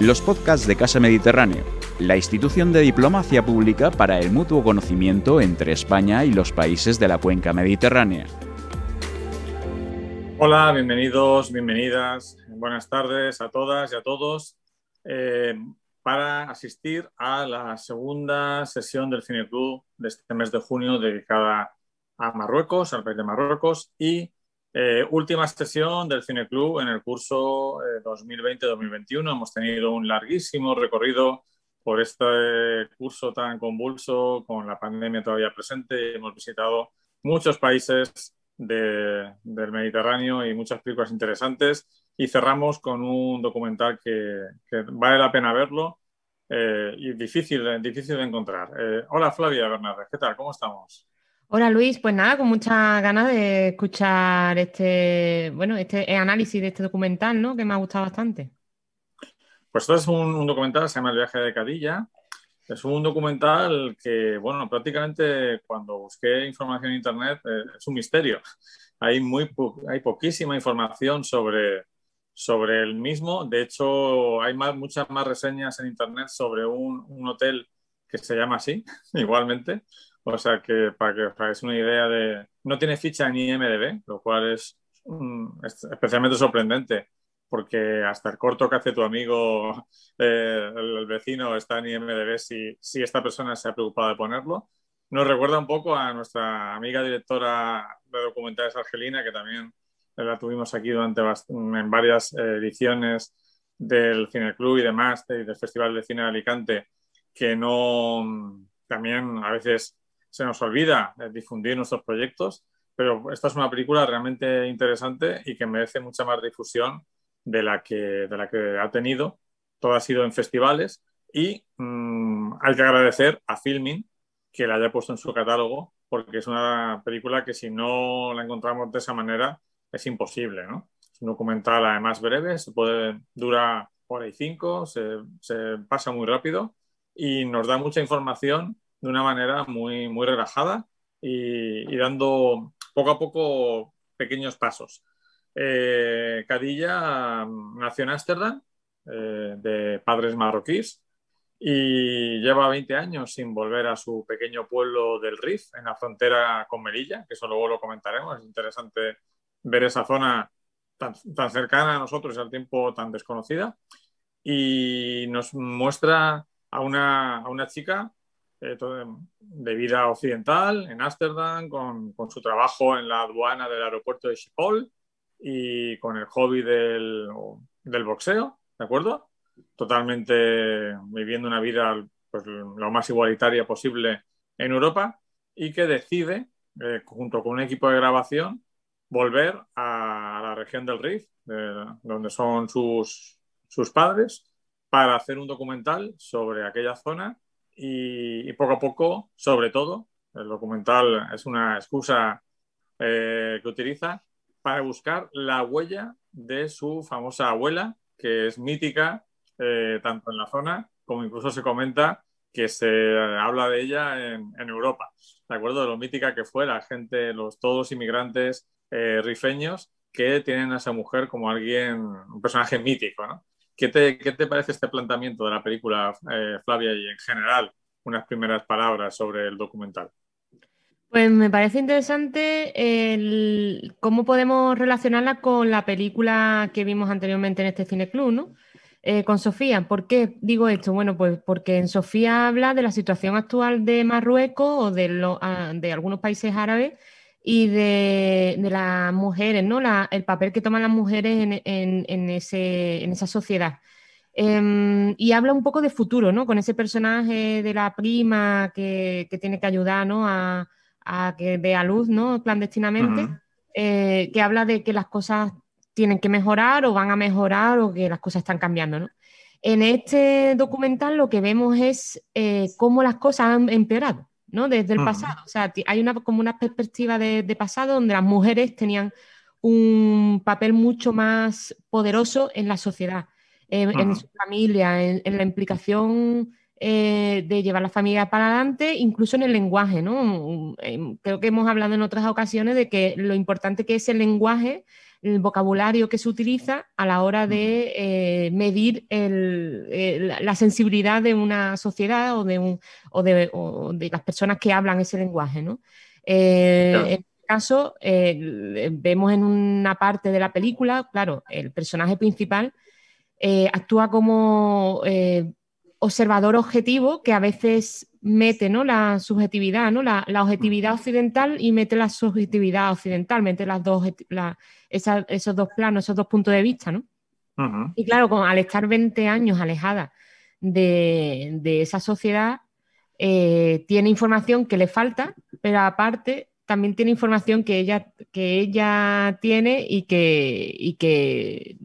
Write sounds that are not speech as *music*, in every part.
los podcasts de Casa Mediterráneo, la institución de diplomacia pública para el mutuo conocimiento entre España y los países de la cuenca mediterránea. Hola, bienvenidos, bienvenidas, buenas tardes a todas y a todos eh, para asistir a la segunda sesión del Cineclub de este mes de junio dedicada a Marruecos, al país de Marruecos y eh, última sesión del Cine Club en el curso 2020-2021. Eh, Hemos tenido un larguísimo recorrido por este curso tan convulso, con la pandemia todavía presente. Hemos visitado muchos países del Mediterráneo y muchas películas interesantes. Y cerramos con un documental que, vale la pena verlo eh, y difícil, difícil de encontrar. hola Flavia Bernardes, ¿qué tal? ¿Cómo estamos? Hola Luis, pues nada, con muchas ganas de escuchar este, bueno, este análisis de este documental, ¿no? Que me ha gustado bastante. Pues esto es un, documental, se llama El viaje de Cadilla. Es un documental que, bueno, prácticamente cuando busqué información en internet eh, es un misterio. Hay, muy hay poquísima información sobre, sobre el mismo. De hecho, hay muchas más reseñas en internet sobre un, un hotel que se llama así, *laughs* igualmente. O sea que para que os hagáis una idea de... No tiene ficha en IMDB, lo cual es, especialmente sorprendente, porque hasta el corto que hace tu amigo, eh, el, vecino, está en IMDB si, si esta persona se ha preocupado de ponerlo. Nos recuerda un poco a nuestra amiga directora de documentales argelina, que también la tuvimos aquí durante en varias eh, ediciones del Cine Club y demás, y del Festival de Cine de Alicante, que no también a veces se nos olvida difundir nuestros proyectos, pero esta es una película realmente interesante y que merece mucha más difusión de la que, de la que ha tenido. Todo ha sido en festivales y mm, hay que agradecer a Filmin que la haya puesto en su catálogo, porque es una película que si no la encontramos de esa manera es imposible. ¿no? Es un documental además breve, se puede, dura hora y cinco, se, se pasa muy rápido y nos da mucha información de una manera muy, muy relajada y, dando poco a poco pequeños pasos. Eh, Cadilla mm, nació en Ámsterdam, eh, de padres marroquíes, y lleva 20 años sin volver a su pequeño pueblo del Rif, en la frontera con Melilla, que eso luego lo comentaremos. Es interesante ver esa zona tan, tan cercana a nosotros y al tiempo tan desconocida. Y nos muestra a una, a una chica eh, de vida occidental en Ámsterdam, con, con, su trabajo en la aduana del aeropuerto de Schiphol y con el hobby del, del boxeo, ¿de acuerdo? Totalmente viviendo una vida pues, lo más igualitaria posible en Europa y que decide, eh, junto con un equipo de grabación, volver a la región del Rif, donde son sus, sus padres, para hacer un documental sobre aquella zona y, poco a poco, sobre todo, el documental es una excusa eh, que utiliza para buscar la huella de su famosa abuela, que es mítica eh, tanto en la zona como incluso se comenta que se habla de ella en, Europa. ¿De acuerdo? De lo mítica que fue la gente, los todos inmigrantes eh, rifeños que tienen a esa mujer como alguien, un personaje mítico, ¿no? ¿Qué te, parece este planteamiento de la película, eh, Flavia, y en general unas primeras palabras sobre el documental? Pues me parece interesante el, cómo podemos relacionarla con la película que vimos anteriormente en este Cine Club, ¿no? Eh, con Sofía. ¿Por qué digo esto? Bueno, pues porque en Sofía habla de la situación actual de Marruecos o de, ah, de algunos países árabes y de, las mujeres, ¿no? el papel que toman las mujeres en, esa sociedad. Em, y habla un poco de futuro, ¿no? Con ese personaje de la prima que, tiene que ayudar, ¿no? A, que dé a luz, ¿no? Clandestinamente, eh, que habla de que las cosas tienen que mejorar o van a mejorar o que las cosas están cambiando, ¿no? En este documental lo que vemos es eh, cómo las cosas han empeorado. ¿No? Desde el pasado. O sea, hay una, como una perspectiva de, pasado donde las mujeres tenían un papel mucho más poderoso en la sociedad, en su familia, en, la implicación eh, de llevar la familia para adelante, incluso en el lenguaje, ¿no? Creo que hemos hablado en otras ocasiones de que lo importante que es el lenguaje el vocabulario que se utiliza a la hora de eh, medir la sensibilidad de una sociedad o de, un, o de, las personas que hablan ese lenguaje. ¿no? Eh, en este caso, eh, vemos en una parte de la película, claro, el personaje principal actúa como observador objetivo que a veces mete ¿no? la subjetividad, ¿no? La, objetividad occidental y mete la subjetividad occidental, mete las dos, esos dos planos, esos dos puntos de vista. ¿no? Y claro, al estar 20 años alejada de, esa sociedad, eh, tiene información que le falta, pero aparte también tiene información que ella, que ella tiene y que, y que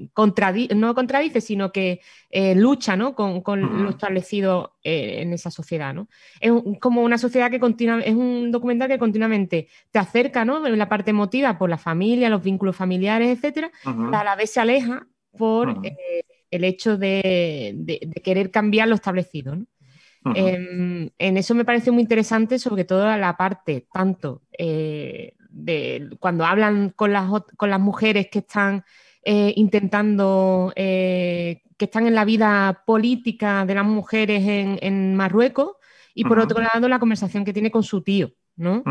no contradice, sino que eh, lucha ¿no? con, lo establecido eh, en esa sociedad. ¿no? Es como una sociedad que continua, es un documental que continuamente te acerca ¿no? en la parte emotiva por la familia, los vínculos familiares, etcétera, a la vez se aleja por eh, el hecho de, de, querer cambiar lo establecido. ¿no? Em, en eso me parece muy interesante, sobre todo la parte tanto eh, de cuando hablan con las, con las mujeres que están eh, intentando, eh, que están en la vida política de las mujeres en, Marruecos, y por otro lado la conversación que tiene con su tío, ¿no?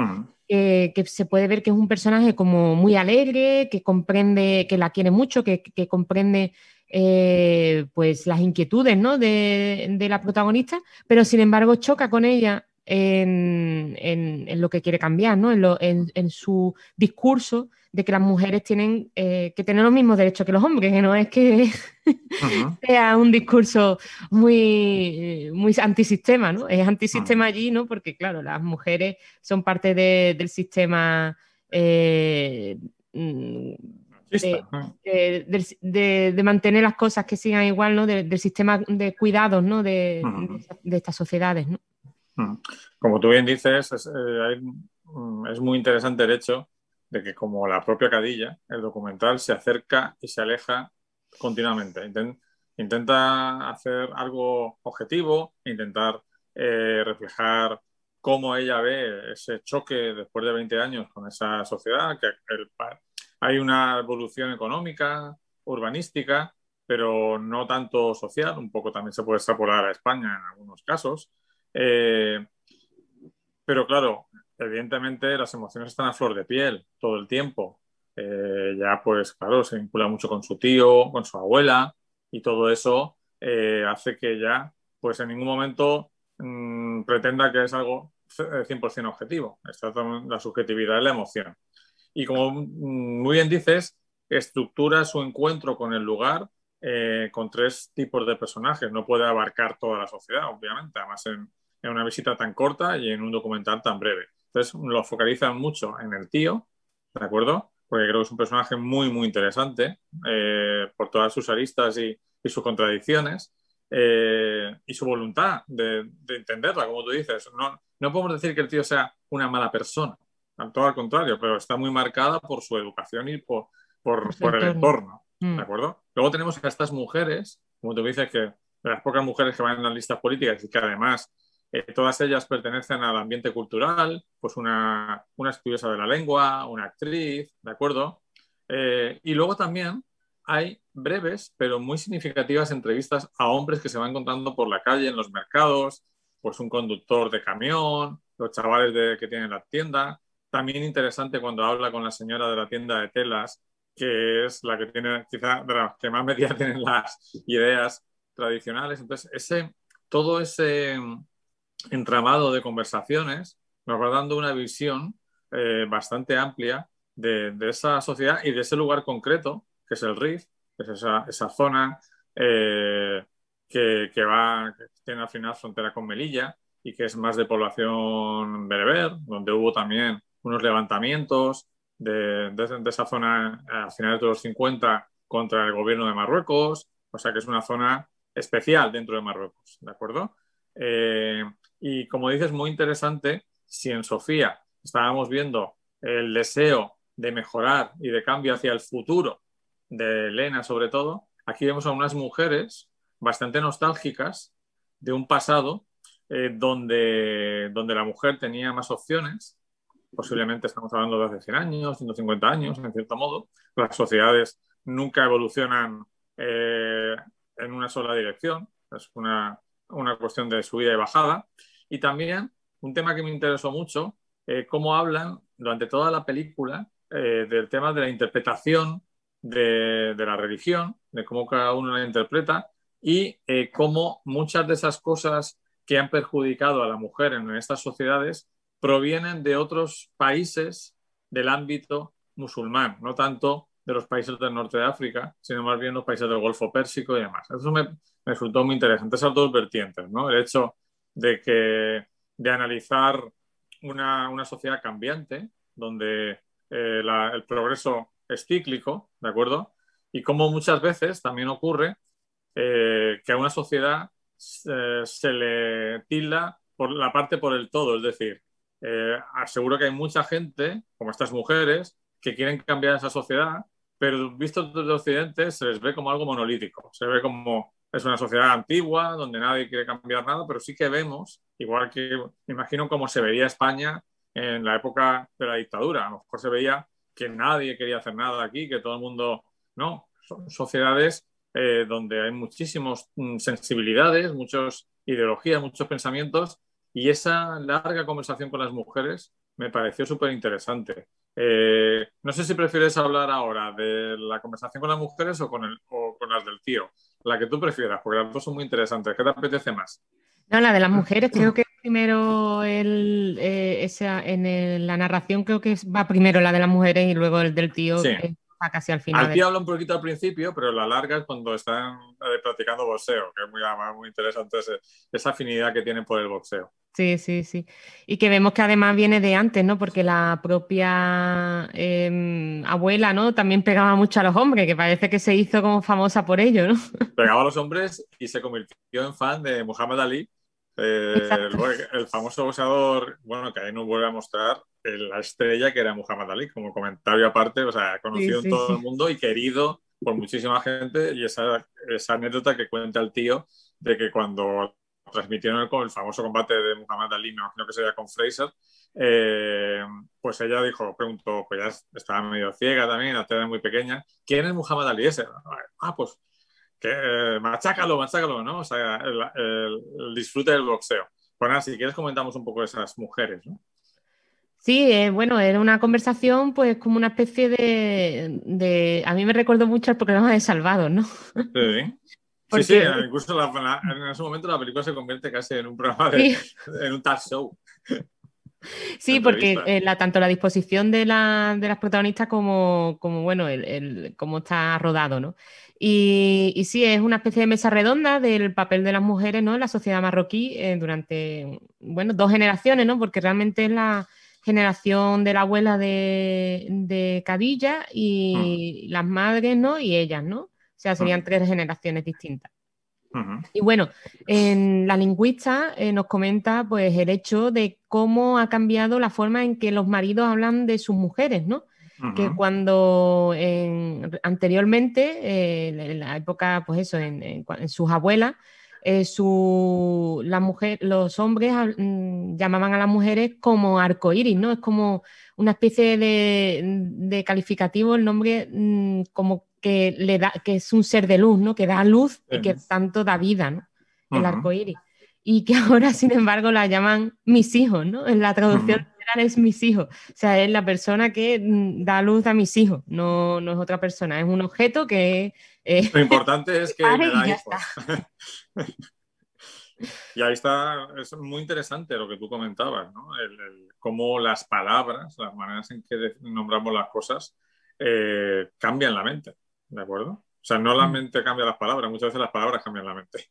que se puede ver que es un personaje como muy alegre, que comprende, que la quiere mucho, que, que comprende eh, pues las inquietudes ¿no? de, la protagonista, pero sin embargo choca con ella en, lo que quiere cambiar, ¿no? en, su discurso de que las mujeres tienen eh, que tener los mismos derechos que los hombres, que no es que *laughs* sea un discurso muy, muy antisistema, ¿no? Es antisistema allí, ¿no? Porque, claro, las mujeres son parte del sistema eh, mm, de, mantener las cosas que sigan igual, ¿no? del sistema de cuidados ¿no? de, estas sociedades. ¿no? Como tú bien dices, eh, mm, es, muy interesante el hecho de que como la propia Cadilla, el documental se acerca y se aleja continuamente. intenta hacer algo objetivo, intentar eh, reflejar cómo ella ve ese choque después de 20 años con esa sociedad, que el, hay una evolución económica, urbanística, pero no tanto social, un poco también se puede extrapolar a España en algunos casos. Eh, pero claro, evidentemente las emociones están a flor de piel todo el tiempo. Eh, ya pues claro, se vincula mucho con su tío, con su abuela y todo eso eh, hace que ya pues en ningún momento mm, pretenda que es algo 100% objetivo. Está la subjetividad de la emoción y como muy bien dices, estructura su encuentro con el lugar eh, con tres tipos de personajes. No puede abarcar toda la sociedad, obviamente, además en, una visita tan corta y en un documental tan breve. Entonces lo focalizan mucho en el tío, ¿de acuerdo? Porque creo que es un personaje muy, muy interesante eh, por todas sus aristas y, sus contradicciones. Eh, y su voluntad de, entenderla, como tú dices. No, no podemos decir que el tío sea una mala persona, todo al contrario, pero está muy marcada por su educación y por, por, el entorno. ¿De mm. acuerdo? Luego tenemos a estas mujeres, como tú dices, que de las pocas mujeres que van en las listas políticas y que además eh, todas ellas pertenecen al ambiente cultural, pues una, una estudiosa de la lengua, una actriz, ¿de acuerdo? Eh, y luego también hay breves, pero muy significativas entrevistas a hombres que se van encontrando por la calle, en los mercados, pues un conductor de camión, los chavales de, que tienen la tienda, también interesante cuando habla con la señora de la tienda de telas, que es la que tiene, quizá, de las que más medida *laughs* tienen las ideas tradicionales. Entonces, ese, todo ese entramado de conversaciones nos va dando una visión eh, bastante amplia de, esa sociedad y de ese lugar concreto, que es el RIF, que es esa, zona eh, que, que, va, que tiene al final frontera con Melilla y que es más de población bereber, donde hubo también unos levantamientos de, esa zona a finales de los 50 contra el gobierno de Marruecos, o sea que es una zona especial dentro de Marruecos, ¿de acuerdo? Eh, y como dices, muy interesante, si en Sofía estábamos viendo el deseo de mejorar y de cambio hacia el futuro de Elena sobre todo, aquí vemos a unas mujeres bastante nostálgicas de un pasado eh, donde, donde la mujer tenía más opciones, posiblemente estamos hablando de hace 100 años, 150 años, en cierto modo. Las sociedades nunca evolucionan eh, en una sola dirección, es una, una, cuestión de subida y bajada. Y también un tema que me interesó mucho, eh, cómo hablan durante toda la película eh, del tema de la interpretación de, de, la religión, de cómo cada uno la interpreta y cómo muchas de esas cosas que han perjudicado a la mujer en estas sociedades provienen de otros países del ámbito musulmán, no tanto de los países del norte de África, sino más bien los países del Golfo Pérsico y demás. Eso me, resultó muy interesante, esas dos vertientes, ¿no? El hecho de que de analizar una, una sociedad cambiante, donde eh, el progreso es cíclico, ¿de acuerdo? Y como muchas veces también ocurre eh, que a una sociedad eh, se le tilda por la parte por el todo, es decir, eh, aseguro que hay mucha gente, como estas mujeres, que quieren cambiar esa sociedad, pero visto desde Occidente se les ve como algo monolítico, se ve como es una sociedad antigua donde nadie quiere cambiar nada, pero sí que vemos, igual que me imagino cómo se veía España en la época de la dictadura, a lo mejor se veía que nadie quería hacer nada aquí, que todo el mundo, no, son sociedades eh, donde hay muchísimas mm, sensibilidades, muchas ideologías, muchos pensamientos, y esa larga conversación con las mujeres me pareció súper interesante. Eh, no sé si prefieres hablar ahora de la conversación con las mujeres o con, el, o con las del tío, la que tú prefieras, porque las dos son muy interesantes. ¿Qué te apetece más? No, la de las mujeres creo que primero el, eh, esa, en la narración creo que va primero la de las mujeres y luego el del tío. Sí. Que casi al final. Al habla un poquito al principio, pero la larga es cuando están eh, practicando boxeo, que es muy, muy interesante ese, esa afinidad que tienen por el boxeo. Sí, sí, sí. Y que vemos que además viene de antes, ¿no? Porque la propia eh, abuela, ¿no? También pegaba mucho a los hombres, que parece que se hizo como famosa por ello, ¿no? *laughs* Pegaba a los hombres y se convirtió en fan de Muhammad Ali, eh, el, el, famoso boxeador, bueno, que ahí nos vuelve a mostrar la estrella que era Muhammad Ali, como comentario aparte, o sea, conocido sí, sí, en todo sí. el mundo y querido por muchísima gente. Y esa, esa anécdota que cuenta el tío de que cuando transmitieron el, el famoso combate de Muhammad Ali, me imagino que sería con Fraser, eh, pues ella dijo, preguntó, pues ya estaba medio ciega también, la era muy pequeña, ¿quién es Muhammad Ali ese? Ah, pues que eh, machácalo, machácalo, ¿no? O sea, el, el, el disfrute del boxeo. Pues nada, si quieres comentamos un poco esas mujeres, ¿no? Sí, eh, bueno, era una conversación pues como una especie de, de... A mí me recordó mucho el programa de Salvados, ¿no? Sí. Porque... Sí, sí, incluso la, la, en ese momento la película se convierte casi en un programa de, sí. en un talk show. Sí, porque eh, la, tanto la disposición de, la, de, las protagonistas como, como bueno, el, el, cómo está rodado, ¿no? Y, y, sí, es una especie de mesa redonda del papel de las mujeres ¿no? en la sociedad marroquí eh, durante, bueno, dos generaciones, ¿no? Porque realmente es la generación de la abuela de, de Cadilla y uh -huh. las madres, ¿no? Y ellas, ¿no? O sea, serían uh -huh. tres generaciones distintas. Uh -huh. Y bueno, en la lingüista eh, nos comenta pues el hecho de cómo ha cambiado la forma en que los maridos hablan de sus mujeres, ¿no? Que cuando en, anteriormente, eh, en la época, pues eso, en sus abuelas, eh, su, la mujer, los hombres mm, llamaban a las mujeres como arcoíris, ¿no? Es como una especie de, de calificativo, el nombre mm, como que le da, que es un ser de luz, ¿no? Que da luz y que tanto da vida, ¿no? El uh -huh. arcoíris. Y que *laughs* ahora, sin embargo, la llaman mis hijos, ¿no? En la traducción uh -huh es mis hijos. O sea, es la persona que mm, da luz a mis hijos, no, no es otra persona, es un objeto que... Eh, Lo importante es que *laughs* me da hijos. *laughs* y ahí está, es muy interesante lo que tú comentabas, ¿no? El, el, cómo las palabras, las maneras en que nombramos las cosas, eh, cambian la mente, ¿de acuerdo? O sea, no la mm. mente cambia las palabras, muchas veces las palabras cambian la mente.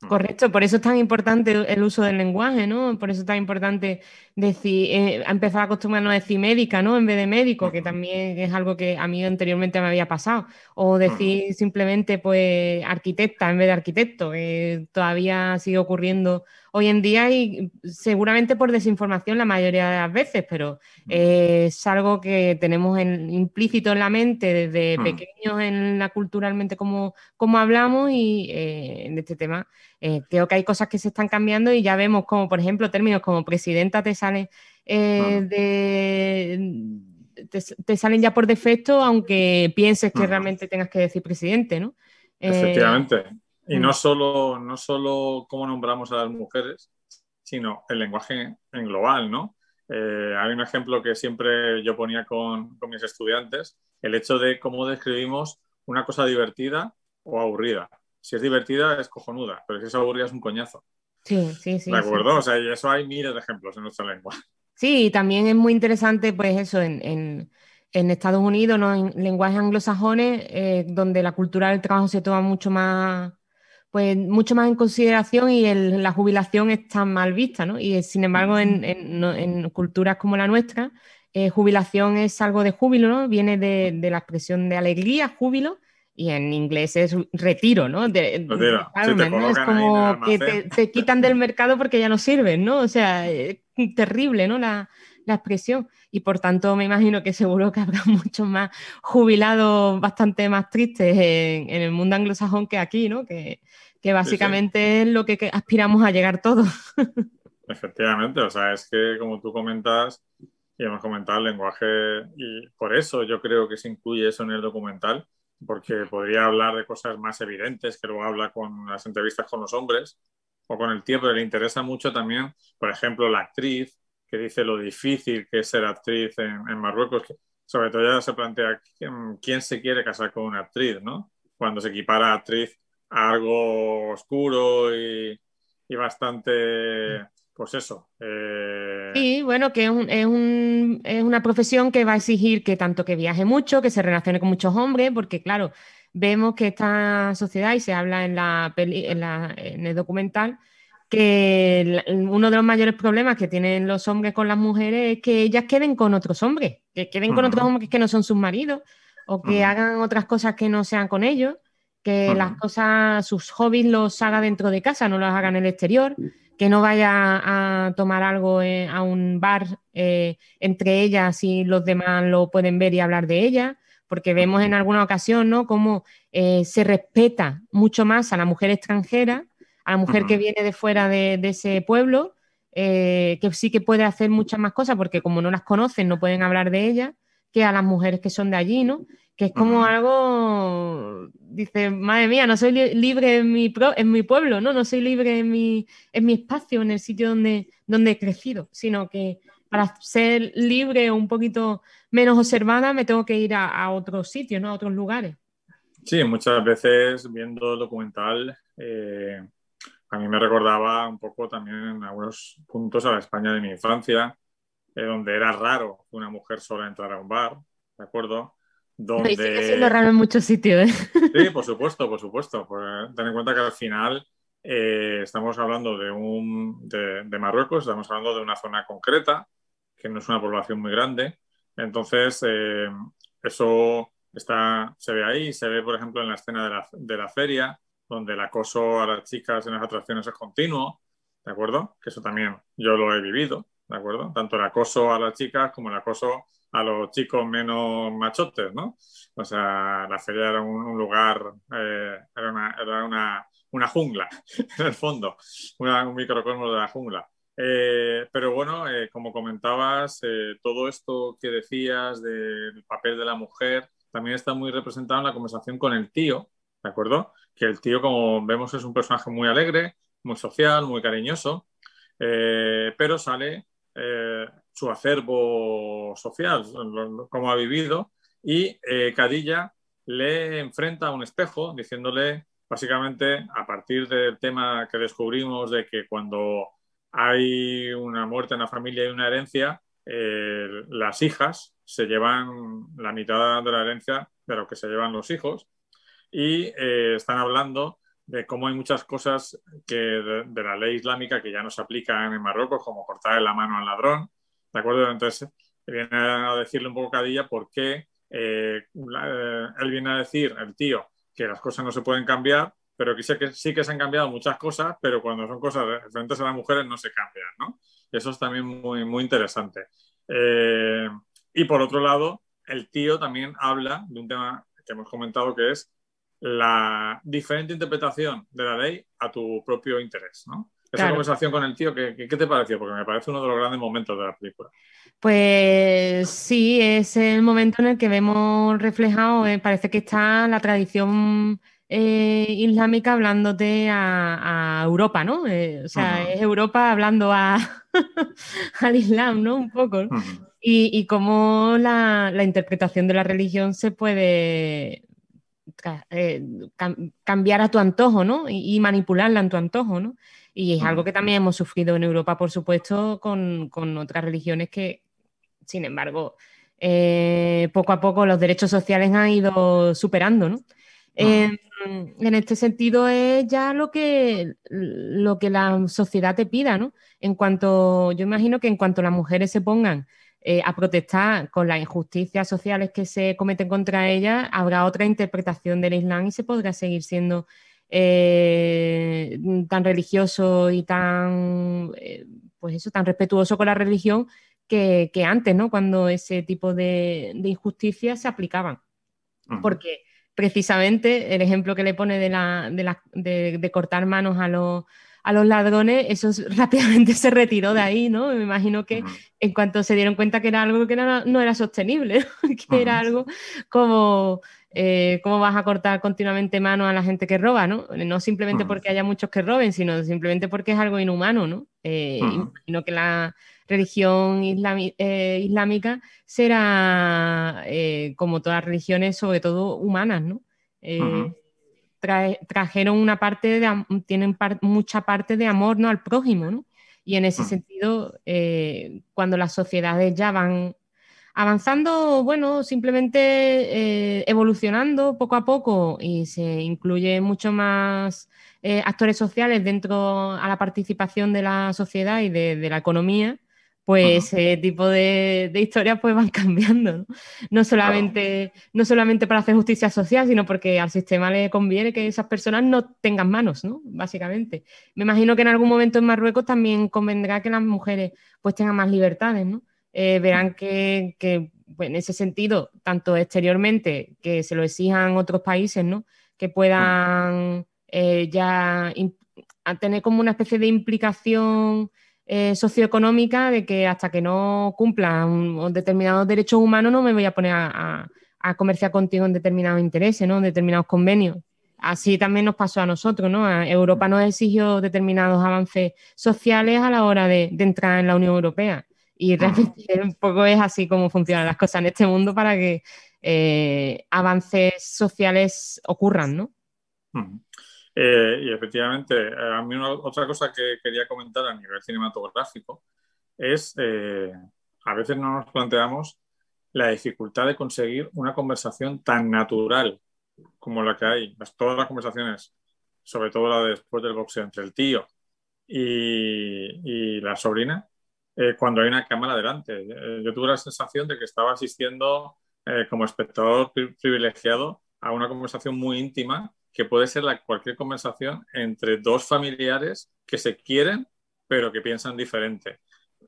*laughs* Correcto, por eso es tan importante el uso del lenguaje, ¿no? Por eso es tan importante decir, eh, empezar a acostumbrarnos a decir médica, ¿no? En vez de médico, que también es algo que a mí anteriormente me había pasado. O decir simplemente, pues, arquitecta en vez de arquitecto, que todavía sigue ocurriendo hoy en día y seguramente por desinformación la mayoría de las veces, pero eh, es algo que tenemos en, implícito en la mente desde pequeños en la culturalmente como, como hablamos y eh, en este tema Eh, creo que hay cosas que se están cambiando y ya vemos como, por ejemplo, términos como presidenta te salen de... Te, salen ya por defecto, aunque pienses que realmente tengas que decir presidente, ¿no? Efectivamente. Y no solo, no solo cómo nombramos a las mujeres, sino el lenguaje en global, ¿no? Eh, hay un ejemplo que siempre yo ponía con, con, mis estudiantes, el hecho de cómo describimos una cosa divertida o aburrida. Si es divertida es cojonuda, pero si es aburrida es un coñazo. Sí, sí, sí. ¿De acuerdo? O sea, y eso hay miles de ejemplos en nuestra lengua. Sí, también es muy interesante, pues eso, en, en, en Estados Unidos, ¿no? en lenguajes anglosajones, eh, donde la cultura del trabajo se toma mucho más pues mucho más en consideración y la jubilación está mal vista, ¿no? Y sin embargo, en, culturas como la nuestra, eh, jubilación es algo de júbilo, ¿no? Viene de, la expresión de alegría, júbilo, y en inglés es retiro, ¿no? De, Es como que te, quitan del mercado porque ya no sirven, ¿no? O sea, es terrible, ¿no? La, expresión. Y por tanto, me imagino que seguro que habrá *laughs* muchos más jubilados bastante más tristes en, en el mundo anglosajón que aquí, ¿no? Que, que básicamente es lo que, aspiramos a llegar todos. *laughs* Efectivamente, o sea, es que como tú comentas, y hemos comentado el lenguaje, y por eso yo creo que se incluye eso en el documental, porque podría hablar de cosas más evidentes que luego habla con las entrevistas con los hombres o con el tío, pero le interesa mucho también, por ejemplo, la actriz, que dice lo difícil que es ser actriz en, en Marruecos, que sobre todo ya se plantea quién, quién, se quiere casar con una actriz, ¿no? Cuando se equipara a actriz algo oscuro y, bastante, pues eso. Eh... Sí, bueno, que es, un, es, una profesión que va a exigir que tanto que viaje mucho, que se relacione con muchos hombres, porque claro, vemos que esta sociedad, y se habla en, la en, la, en el documental, que uno de los mayores problemas que tienen los hombres con las mujeres es que ellas queden con otros hombres, que queden con otros hombres que no son sus maridos, o que hagan otras cosas que no sean con ellos que las cosas, sus hobbies los haga dentro de casa, no los haga en el exterior, que no vaya a tomar algo eh, a un bar eh, entre ellas y los demás lo pueden ver y hablar de ella, porque vemos en alguna ocasión, ¿no? Cómo eh, se respeta mucho más a la mujer extranjera, a la mujer que viene de fuera de, ese pueblo, que sí que puede hacer muchas más cosas, porque como no las conocen, no pueden hablar de ella, que a las mujeres que son de allí, ¿no? Que es como algo, dice, madre mía, no soy libre en mi, en mi pueblo, ¿no? No soy libre en mi, en mi espacio, en el sitio donde, donde he crecido, sino que para ser libre o un poquito menos observada me tengo que ir a, otros sitios, ¿no? A otros lugares. Sí, muchas veces viendo el documental, eh, a mí me recordaba un poco también en algunos puntos a la España de mi infancia, eh, donde era raro una mujer sola entrara a un bar, ¿de acuerdo? Donde... siendo raro en muchos sitios. ¿eh? Sí, por supuesto, por supuesto. Pues, ten en cuenta que al final eh, estamos hablando de, un, de, Marruecos, estamos hablando de una zona concreta, que no es una población muy grande. Entonces, eh, eso está, se ve ahí, se ve, por ejemplo, en la escena de la, de la feria, donde el acoso a las chicas en las atracciones es continuo, ¿de acuerdo? Que eso también yo lo he vivido, ¿de acuerdo? Tanto el acoso a las chicas como el acoso a los chicos menos machotes, ¿no? O sea, la feria era un, lugar, eh, era, una, era una, una, jungla, *laughs* en el fondo, un microcosmos de la jungla. Eh, pero bueno, eh, como comentabas, todo esto que decías del papel de la mujer también está muy representado en la conversación con el tío, ¿de acuerdo? Que el tío, como vemos, es un personaje muy alegre, muy social, muy cariñoso, pero sale su acervo social, cómo ha vivido, y eh, Cadilla le enfrenta a un espejo diciéndole, básicamente, a partir del tema que descubrimos de que cuando hay una muerte en la familia y una herencia, eh, las hijas se llevan la mitad de la herencia de lo que se llevan los hijos y eh, están hablando de cómo hay muchas cosas que de, la ley islámica que ya no se aplican en Marruecos, como cortar la mano al ladrón, ¿De acuerdo? Entonces, viene a decirle un poco Cadilla por qué eh, él viene a decir, el tío, que las cosas no se pueden cambiar, pero que sí, que sí que se han cambiado muchas cosas, pero cuando son cosas referentes a las mujeres no se cambian, ¿no? Eso es también muy, muy interesante. Eh, y por otro lado, el tío también habla de un tema que hemos comentado que es la diferente interpretación de la ley a tu propio interés, ¿no? Esa conversación con el tío, ¿qué, ¿qué, te pareció? Porque me parece uno de los grandes momentos de la película. Pues sí, es el momento en el que vemos reflejado, eh, parece que está la tradición eh, islámica hablándote a, Europa, ¿no? Eh, o sea, es Europa hablando a, *laughs* al Islam, ¿no? Un poco. y, y, cómo la, interpretación de la religión se puede cambiar a tu antojo, ¿no? Y, y, manipularla en tu antojo, ¿no? Y es algo que también hemos sufrido en Europa, por supuesto, con, otras religiones que, sin embargo, eh, poco a poco los derechos sociales han ido superando, ¿no? Em, en este sentido es ya lo que, lo que la sociedad te pida, ¿no? En cuanto, yo imagino que en cuanto las mujeres se pongan eh, a protestar con las injusticias sociales que se cometen contra ellas, habrá otra interpretación del Islam y se podrá seguir siendo eh, tan religioso y tan, eh, pues eso, tan respetuoso con la religión que, antes, ¿no? Cuando ese tipo de, injusticias se aplicaban. Porque precisamente el ejemplo que le pone de, la, de, cortar manos a los, a los ladrones, eso *laughs* rápidamente se retiró de ahí, ¿no? Me imagino que en cuanto se dieron cuenta que era algo que no era sostenible, *laughs* que era algo como eh, cómo vas a cortar continuamente mano a la gente que roba, ¿no? No simplemente porque haya muchos que roben, sino simplemente porque es algo inhumano, ¿no? Eh, Imagino que la religión eh, islámica será, como todas las religiones, sobre todo humanas, ¿no? Trajeron una parte de, tienen mucha parte de amor, ¿no? Al prójimo, ¿no? Y en ese sentido, cuando las sociedades ya van avanzando, bueno, simplemente eh, evolucionando poco a poco y se incluye mucho más eh, actores sociales dentro a la participación de la sociedad y de, la economía, pues ese tipo de, historias pues van *laughs* cambiando, ¿no? solamente, no solamente para hacer justicia social, sino porque al sistema le conviene que esas personas no tengan manos, ¿no? Básicamente. Me imagino que en algún momento en Marruecos también convendrá que las mujeres pues tengan más libertades, ¿no? Eh, verán que, pues, en ese sentido, tanto exteriormente, que se lo exijan otros países, ¿no? Que puedan eh, ya tener como una especie de implicación eh, socioeconómica de que hasta que no cumplan determinados derechos humanos no me voy a poner a, comerciar contigo en determinados intereses, ¿no? En determinados convenios. Así también nos pasó a nosotros, ¿no? Europa nos exigió determinados avances sociales a la hora de entrar en la Unión Europea. Y realmente *laughs* un poco es así como funcionan las cosas en este mundo para que eh, avances sociales ocurran, ¿no? Eh, y efectivamente, eh, a mí otra cosa que quería comentar a nivel cinematográfico es, a veces no nos planteamos la dificultad de conseguir una conversación tan natural como la que hay, todas las conversaciones, sobre todo la de después del boxeo entre el tío y la sobrina, eh, cuando hay una cámara delante. Eh, yo tuve la sensación de que estaba asistiendo eh, como espectador privilegiado a una conversación muy íntima que puede ser la, cualquier conversación entre dos familiares que se quieren pero que piensan diferente.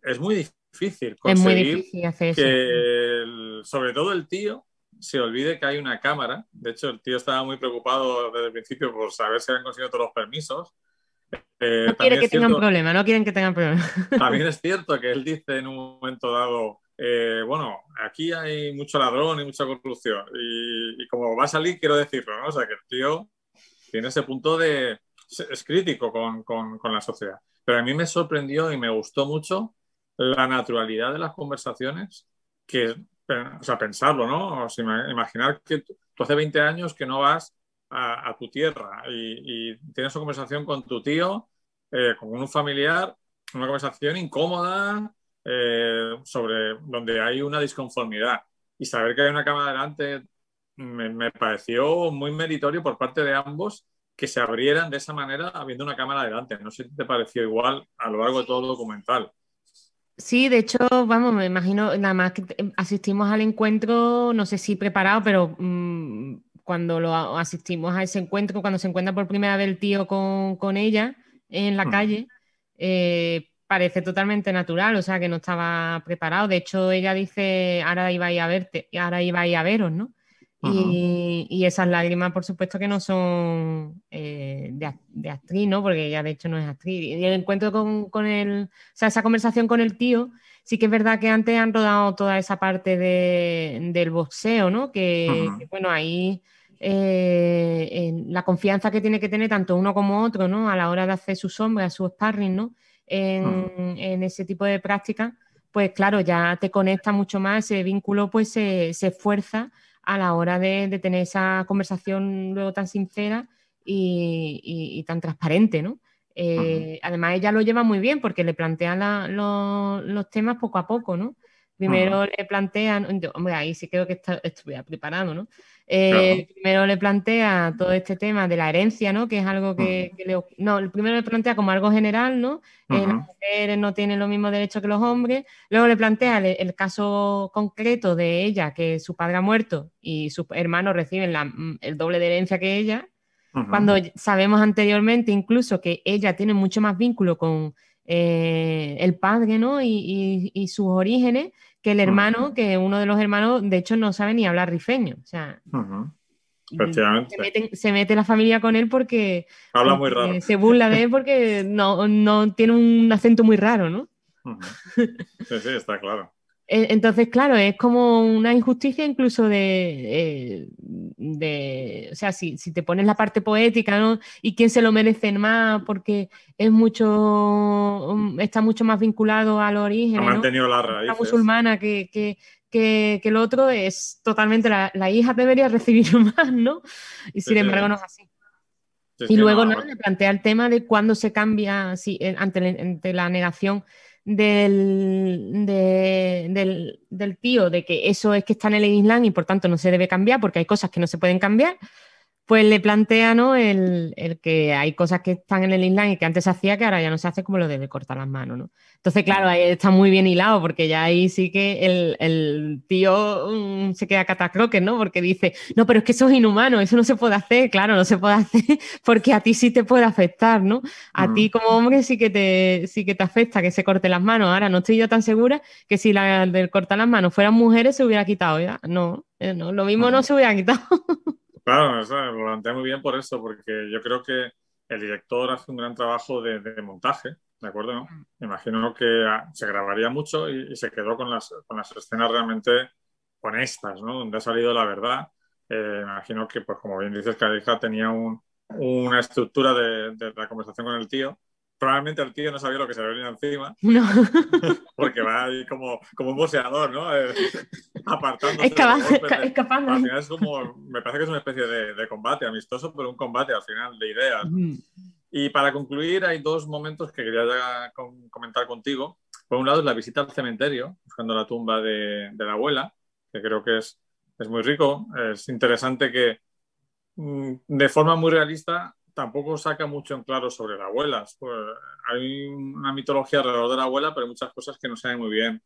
Es muy difícil conseguir que sobre todo el tío se olvide que hay una cámara. De hecho, el tío estaba muy preocupado desde el principio por saber si habían conseguido todos los permisos eh, no quieren que tengan problema, no quieren que tengan problema. *laughs* También es cierto que él dice en un momento dado, eh, bueno, aquí hay mucho ladrón y mucha corrupción. Y, como va a salir, quiero decirlo, ¿no? O sea, que el tío tiene ese punto de... es crítico con, la sociedad. Pero a mí me sorprendió y me gustó mucho la naturalidad de las conversaciones, que, o sea, pensarlo, ¿no? O sea, imaginar que tú hace 20 años que no vas a, tu tierra y, tienes una conversación con tu tío, eh, con un familiar, una conversación incómoda eh, sobre donde hay una disconformidad. Y saber que hay una cámara delante me, pareció muy meritorio por parte de ambos que se abrieran de esa manera habiendo una cámara delante. No sé si te pareció igual a lo largo de todo el documental. Sí, de hecho, vamos, me imagino, nada más que asistimos al encuentro, no sé si preparado, pero mm, cuando lo asistimos a ese encuentro, cuando se encuentra por primera vez el tío con, ella en la hmm. calle, eh, parece totalmente natural, o sea, que no estaba preparado. De hecho, ella dice, ahora iba a, ir a verte, ahora iba a ir a veros, ¿no? y, esas lágrimas, por supuesto, que no son eh, de, actriz, ¿no? Porque ella de hecho no es actriz. Y el encuentro con, el, o sea, esa conversación con el tío, sí que es verdad que antes han rodado toda esa parte del boxeo, ¿no? Que, bueno, ahí eh, la confianza que tiene que tener tanto uno como otro, ¿no? A la hora de hacer su sombra, su sparring, ¿no? En, en ese tipo de prácticas, pues claro, ya te conecta mucho más, ese vínculo pues se, se esfuerza a la hora de, tener esa conversación luego tan sincera y, tan transparente, ¿no? Eh, además, ella lo lleva muy bien porque le plantea los temas poco a poco, ¿no? Primero le plantean, hombre, ahí sí creo que estuviera preparado, ¿no? Eh, primero le plantea todo este tema de la herencia, ¿no? Que es algo que, le, No, primero le plantea como algo general, ¿no? Eh, las mujeres no tienen los mismos derechos que los hombres. Luego le plantea el, caso concreto de ella, que su padre ha muerto y sus hermanos reciben mm, el doble de herencia que ella. Cuando sabemos anteriormente incluso que ella tiene mucho más vínculo con eh, el padre, ¿no? y sus orígenes que el hermano, que uno de los hermanos, de hecho, no sabe ni hablar rifeño. O sea, se, mete, la familia con él porque, Habla muy raro. se burla de él porque no, no tiene un acento muy raro, ¿no? Sí, sí, está claro. Entonces, claro, es como una injusticia incluso de, eh, o sea, si, te pones la parte poética, ¿no? Y quién se lo merece más, porque es mucho, mm, está mucho más vinculado al origen. Ha mantenido la La musulmana que, que, que, el otro es totalmente, la, hija debería *laughs* recibir más, ¿no? Y sin embargo no es así. y luego no, le plantea el tema de cuándo se cambia si, ante, ante la negación del, del, tío de que eso es que está en el Islam y por tanto no se debe cambiar porque hay cosas que no se pueden cambiar, pues le plantea ¿no? el, que hay cosas que están en el Islam y que antes se hacía que ahora ya no se hace como lo de cortar las manos. ¿no? Entonces, claro, ahí está muy bien hilado porque ya ahí sí que el, tío mm, se queda catacroque, ¿no? Porque dice, no, pero es que eso es inhumano, eso no se puede hacer. Claro, no se puede hacer *laughs* porque a ti sí te puede afectar, ¿no? A ti como hombre sí que, te, sí que te afecta que se corte las manos. Ahora, no estoy yo tan segura que si la del cortar las manos fueran mujeres se hubiera quitado, ¿ya? No, eh, no lo mismo no se hubiera quitado. *laughs* Claro, lo plantea muy bien por eso, porque yo creo que el director hace un gran trabajo de, montaje, ¿de acuerdo? Me imagino que ah, se grabaría mucho y, se quedó con las, con las escenas realmente honestas, ¿no? Donde ha salido la verdad. Eh, me imagino que, pues como bien dices, Carija tenía una estructura de, de, la conversación con el tío probablemente el tío no sabía lo que se le venía encima. No. *laughs* Porque va ahí como, como un boxeador, ¿no? Eh, apartando. Escapando. Al final es como, me parece que es una especie de, combate amistoso, pero un combate al final de ideas. Y para concluir, hay dos momentos que quería comentar contigo. Por un lado es la visita al cementerio, buscando la tumba de, de la abuela, que creo que es, es muy rico. Es interesante que mm, de forma muy realista tampoco saca mucho en claro sobre la abuela. Hay una mitología alrededor de la abuela, pero hay muchas cosas que no saben muy bien.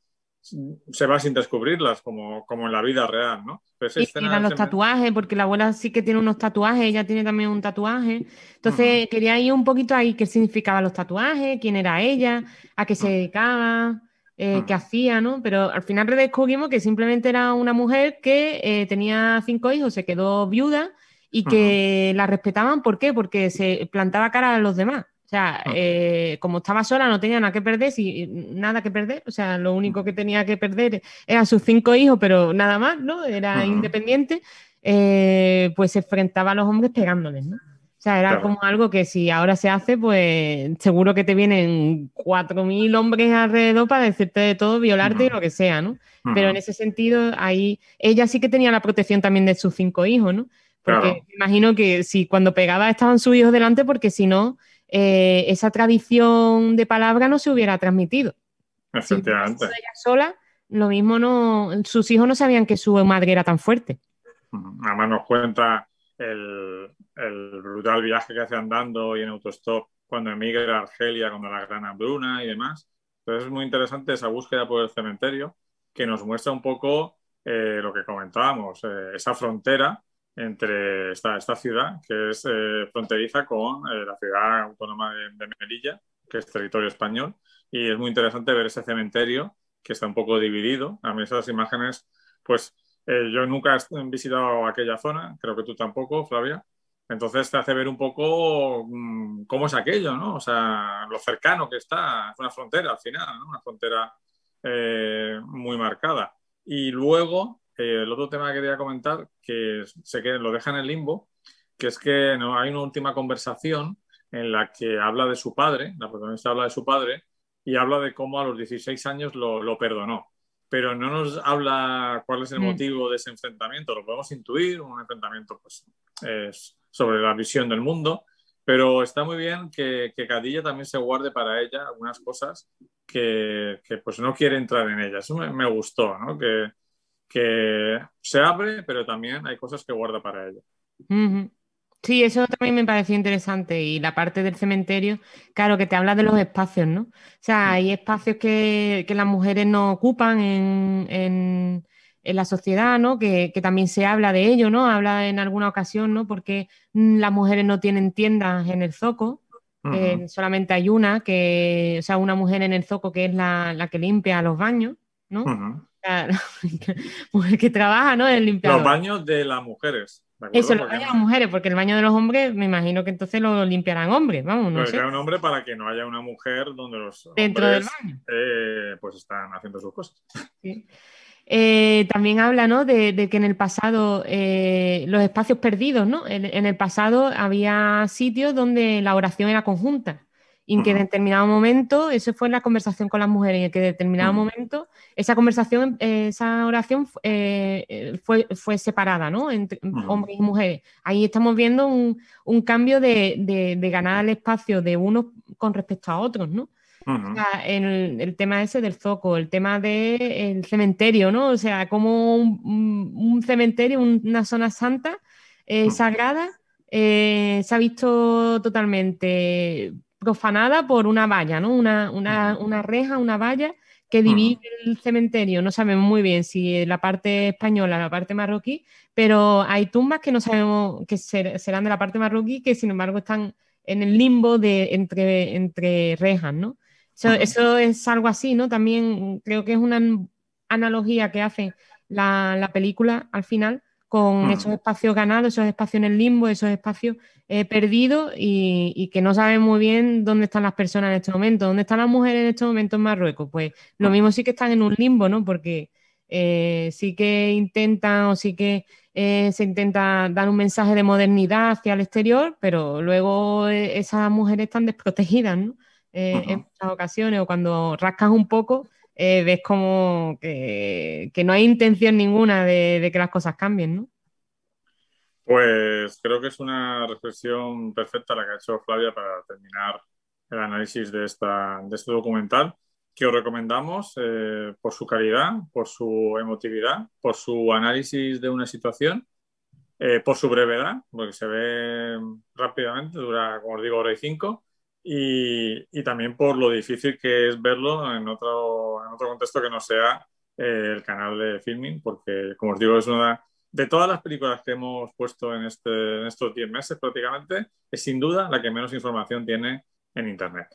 Se va sin descubrirlas, como, como en la vida real, ¿no? y eran los tatuajes, porque la abuela sí que tiene unos tatuajes, ella tiene también un tatuaje. Entonces, quería ir un poquito ahí qué significaban los tatuajes, quién era ella, a qué se dedicaba. Eh, qué hacía, ¿no? Pero al final redescubrimos que simplemente era una mujer que eh, tenía cinco hijos, se quedó viuda y que la respetaban, ¿por qué? Porque se plantaba cara a los demás. O sea, eh, como estaba sola, no tenía nada que perder, si, nada que perder. O sea, lo único que tenía que perder eran sus cinco hijos, pero nada más, ¿no? Era independiente. Eh, pues se enfrentaba a los hombres pegándoles, ¿no? O sea, era como algo que si ahora se hace, pues seguro que te vienen cuatro mil hombres alrededor para decirte de todo, violarte y lo que sea, ¿no? Pero en ese sentido, ahí ella sí que tenía la protección también de sus cinco hijos, ¿no? Porque me imagino que si cuando pegaba estaban sus hijos delante, porque si no, eh, esa tradición de palabra no se hubiera transmitido. Efectivamente. Si ella sola, lo mismo no, sus hijos no sabían que su madre era tan fuerte. Además nos cuenta el, brutal viaje que hace andando y en autostop cuando emigra a Argelia con la gran hambruna y demás. Entonces es muy interesante esa búsqueda por el cementerio que nos muestra un poco eh, lo que comentábamos, eh, esa frontera entre esta, esta ciudad, que es eh, fronteriza con eh, la ciudad autónoma de, Melilla, que es territorio español. Y es muy interesante ver ese cementerio que está un poco dividido. A mí esas imágenes, pues Eh, yo nunca he visitado aquella zona, creo que tú tampoco, Flavia. Entonces te hace ver un poco mm, cómo es aquello, ¿no? O sea, lo cercano que está, es una frontera al final, ¿no? Una frontera muy marcada. Y luego, eh, el otro tema que quería comentar, que sé que lo deja en el limbo, que es que no, hay una última conversación en la que habla de su padre, la protagonista habla de su padre, y habla de cómo a los 16 años lo, perdonó. Pero no nos habla cuál es el mm. motivo de ese enfrentamiento, lo podemos intuir, un enfrentamiento pues, es sobre la visión del mundo, pero está muy bien que, que Cadilla también se guarde para ella algunas cosas que, pues no quiere entrar en ellas. Eso me, gustó, ¿no? Que, que, se abre, pero también hay cosas que guarda para ella. Sí, eso también me pareció interesante. Y la parte del cementerio, claro, que te habla de los espacios, ¿no? O sea, hay espacios que, las mujeres no ocupan en, la sociedad, ¿no? Que, también se habla de ello, ¿no? Habla en alguna ocasión, ¿no? Porque las mujeres no tienen tiendas en el zoco. solamente hay una, que, o sea, una mujer en el zoco que es la, que limpia los baños, ¿no? Claro, *laughs* mujer que trabaja, ¿no? En limpiar. Los baños de las mujeres. Eso, lo baños las mujeres, porque el baño de los hombres me imagino que entonces lo limpiarán hombres, vamos, no sé. un hombre para que no haya una mujer donde los Dentro del baño. Eh, pues están haciendo sus cosas. Eh, también habla ¿no? de, que en el pasado eh, los espacios perdidos, ¿no? en, el pasado había sitios donde la oración era conjunta y en que en determinado momento, eso fue la conversación con las mujeres, y en que en determinado momento esa conversación, eh, esa oración eh, eh, fue, fue separada, ¿no? Entre hombres y mujeres. Ahí estamos viendo un, cambio de, ganar el espacio de unos con respecto a otros, ¿no? el, tema ese del zoco, el tema del cementerio, ¿no? O sea, como un, cementerio, una zona santa, sagrada, se ha visto totalmente profanada por una valla, ¿no? Una, una, reja, una valla que divide el cementerio. No sabemos muy bien si la parte española, la parte marroquí, pero hay tumbas que no sabemos que serán de la parte marroquí, que sin embargo están en el limbo de entre, entre rejas, ¿no? Eso, es algo así, ¿no? También creo que es una analogía que hace la, la película al final con esos espacios ganados, esos espacios en el limbo, esos espacios eh, perdidos y, que no saben muy bien dónde están las personas en este momento, dónde están las mujeres en este momento en Marruecos. Pues lo mismo sí que están en un limbo, ¿no? Porque eh, sí que intentan o sí que eh, se intenta dar un mensaje de modernidad hacia el exterior, pero luego esas mujeres están desprotegidas, ¿no? En muchas ocasiones o cuando rascas un poco eh, ves como que, no hay intención ninguna de, que las cosas cambien, ¿no? Pues creo que es una reflexión perfecta la que ha hecho Flavia para terminar el análisis de, esta, de este documental, que os recomendamos eh, por su calidad, por su emotividad, por su análisis de una situación, eh, por su brevedad, porque se ve rápidamente, dura, como os digo, hora y cinco, y, también por lo difícil que es verlo en otro, en otro contexto que no sea eh, el canal de filming, porque como os digo, es una de todas las películas que hemos puesto en, este, en estos 10 meses prácticamente, es sin duda la que menos información tiene en Internet.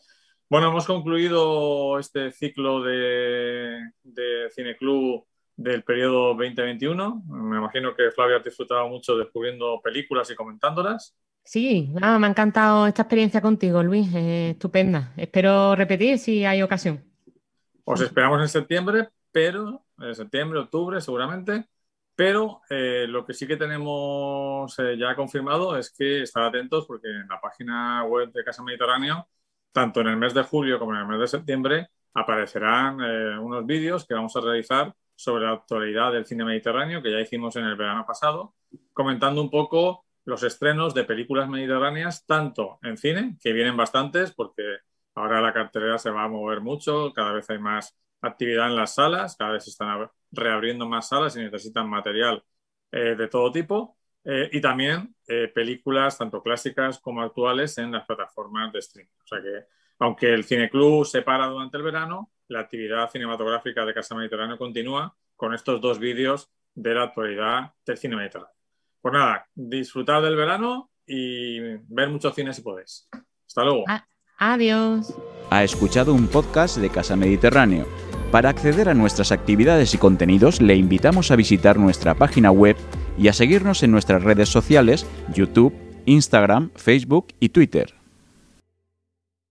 Bueno, hemos concluido este ciclo de, de Cineclub del periodo 2021. Me imagino que Flavia ha disfrutado mucho descubriendo películas y comentándolas. Sí, me ha encantado esta experiencia contigo, Luis, estupenda. Espero repetir si hay ocasión. Os esperamos en septiembre, pero en septiembre, octubre seguramente, pero eh, lo que sí que tenemos eh, ya confirmado es que estar atentos porque en la página web de Casa Mediterráneo, tanto en el mes de julio como en el mes de septiembre, aparecerán eh, unos vídeos que vamos a realizar sobre la actualidad del cine mediterráneo que ya hicimos en el verano pasado, comentando un poco los estrenos de películas mediterráneas, tanto en cine, que vienen bastantes, porque ahora la cartelera se va a mover mucho, cada vez hay más actividad en las salas, cada vez se están reabriendo más salas y necesitan material eh, de todo tipo, eh, y también eh, películas tanto clásicas como actuales en las plataformas de streaming. O sea que, aunque el Cineclub se para durante el verano, la actividad cinematográfica de Casa Mediterráneo continúa con estos dos vídeos de la actualidad del cine mediterráneo. Pues nada, disfrutar del verano y ver muchos cines si podéis. Hasta luego. adiós. Ha escuchado un podcast de Casa Mediterráneo Para acceder a nuestras actividades y contenidos le invitamos a visitar nuestra página web y a seguirnos en nuestras redes sociales, YouTube, Instagram, Facebook y Twitter.